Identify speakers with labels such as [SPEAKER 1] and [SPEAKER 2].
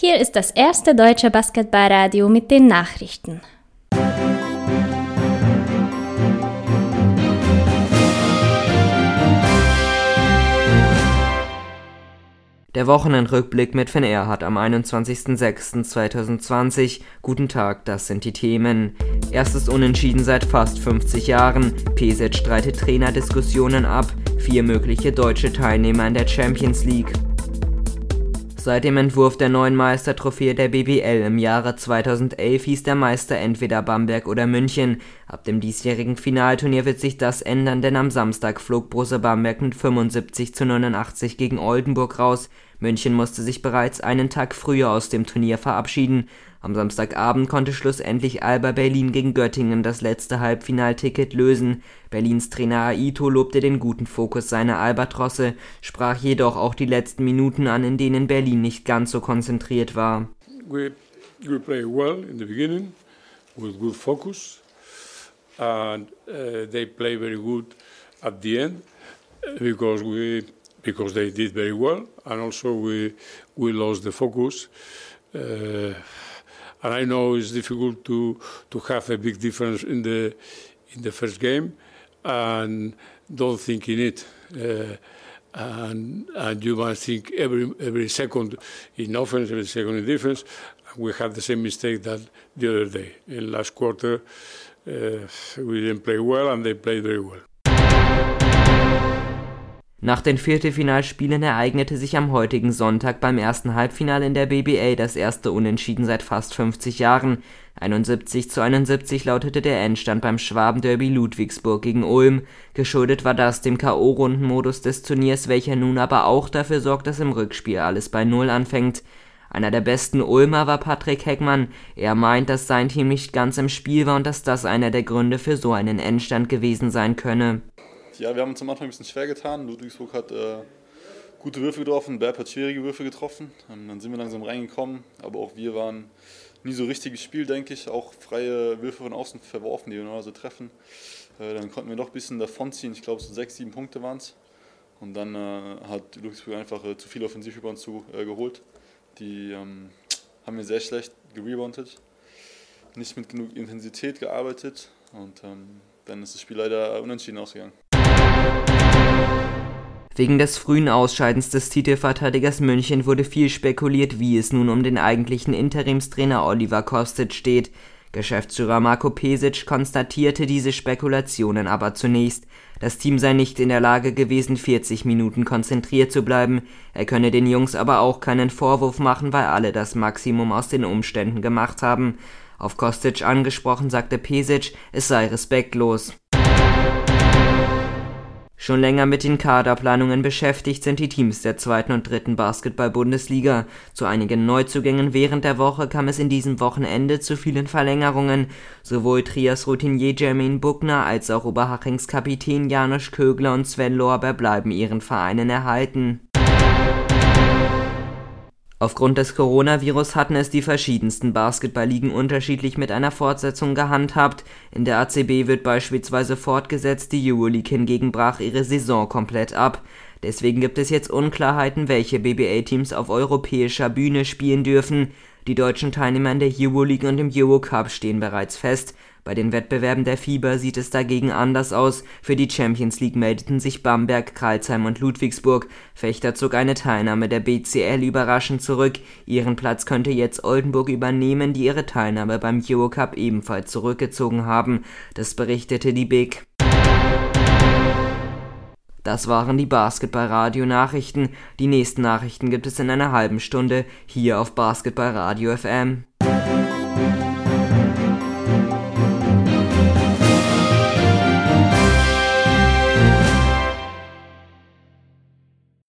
[SPEAKER 1] Hier ist das erste deutsche Basketballradio mit den Nachrichten.
[SPEAKER 2] Der Wochenendrückblick mit Finn Erhardt am 21.06.2020. Guten Tag, das sind die Themen. Erstes Unentschieden seit fast 50 Jahren. Pesic streitet Trainerdiskussionen ab. Vier mögliche deutsche Teilnehmer in der Champions League. Seit dem Entwurf der neuen Meistertrophäe der BBL im Jahre 2011 hieß der Meister entweder Bamberg oder München. Ab dem diesjährigen Finalturnier wird sich das ändern, denn am Samstag flog Bruse Bamberg mit 75 zu 89 gegen Oldenburg raus. München musste sich bereits einen Tag früher aus dem Turnier verabschieden. Am Samstagabend konnte schlussendlich Alba Berlin gegen Göttingen das letzte Halbfinalticket lösen. Berlins Trainer Aito lobte den guten Fokus seiner Albatrosse, sprach jedoch auch die letzten Minuten an, in denen Berlin nicht ganz so konzentriert war.
[SPEAKER 3] We, we play well in the beginning with good focus and uh, they play very good at the end because we because they did very well and also we we lost the focus. Uh, and I know it's difficult to to have a big difference in the in the first game, and don't think in it. Uh, and and you must think every every second in offense, every second in defense. We had the same mistake that the other day in last quarter. Uh, we didn't play well, and they played very well.
[SPEAKER 2] Nach den Viertelfinalspielen ereignete sich am heutigen Sonntag beim ersten Halbfinale in der BBL das erste Unentschieden seit fast 50 Jahren. 71 zu 71 lautete der Endstand beim Schwabenderby Ludwigsburg gegen Ulm. Geschuldet war das dem K.O.-Rundenmodus des Turniers, welcher nun aber auch dafür sorgt, dass im Rückspiel alles bei Null anfängt. Einer der besten Ulmer war Patrick Heckmann. Er meint, dass sein Team nicht ganz im Spiel war und dass das einer der Gründe für so einen Endstand gewesen sein könne.
[SPEAKER 4] Ja, wir haben uns am Anfang ein bisschen schwer getan. Ludwigsburg hat äh, gute Würfe getroffen, Berb hat schwierige Würfe getroffen. Ähm, dann sind wir langsam reingekommen, aber auch wir waren nie so richtig gespielt, denke ich. Auch freie Würfe von außen verworfen, die wir normalerweise treffen. Äh, dann konnten wir noch ein bisschen davonziehen. Ich glaube, so sechs, sieben Punkte waren es. Und dann äh, hat Ludwigsburg einfach äh, zu viel Offensivrebounds zu äh, geholt. Die ähm, haben wir sehr schlecht gereboundet, nicht mit genug Intensität gearbeitet und ähm, dann ist das Spiel leider unentschieden ausgegangen.
[SPEAKER 2] Wegen des frühen Ausscheidens des Titelverteidigers München wurde viel spekuliert, wie es nun um den eigentlichen Interimstrainer Oliver Kostic steht. Geschäftsführer Marco Pesic konstatierte diese Spekulationen aber zunächst. Das Team sei nicht in der Lage gewesen, 40 Minuten konzentriert zu bleiben. Er könne den Jungs aber auch keinen Vorwurf machen, weil alle das Maximum aus den Umständen gemacht haben. Auf Kostic angesprochen sagte Pesic, es sei respektlos. Schon länger mit den Kaderplanungen beschäftigt sind die Teams der zweiten und dritten Basketball-Bundesliga. Zu einigen Neuzugängen während der Woche kam es in diesem Wochenende zu vielen Verlängerungen. Sowohl Trias Routinier Jermaine Buckner als auch Oberhachings Kapitän Janusz Kögler und Sven Lorber bleiben ihren Vereinen erhalten. Aufgrund des Coronavirus hatten es die verschiedensten Basketballligen unterschiedlich mit einer Fortsetzung gehandhabt. In der ACB wird beispielsweise fortgesetzt, die Euroleague hingegen brach ihre Saison komplett ab. Deswegen gibt es jetzt Unklarheiten, welche BBA-Teams auf europäischer Bühne spielen dürfen. Die deutschen Teilnehmer in der Euroleague und im Eurocup stehen bereits fest. Bei den Wettbewerben der FIBA sieht es dagegen anders aus. Für die Champions League meldeten sich Bamberg, Karlsheim und Ludwigsburg. Fechter zog eine Teilnahme der BCL überraschend zurück. Ihren Platz könnte jetzt Oldenburg übernehmen, die ihre Teilnahme beim Eurocup ebenfalls zurückgezogen haben. Das berichtete die Big. Das waren die Basketball-Radio-Nachrichten. Die nächsten Nachrichten gibt es in einer halben Stunde hier auf Basketball Radio FM.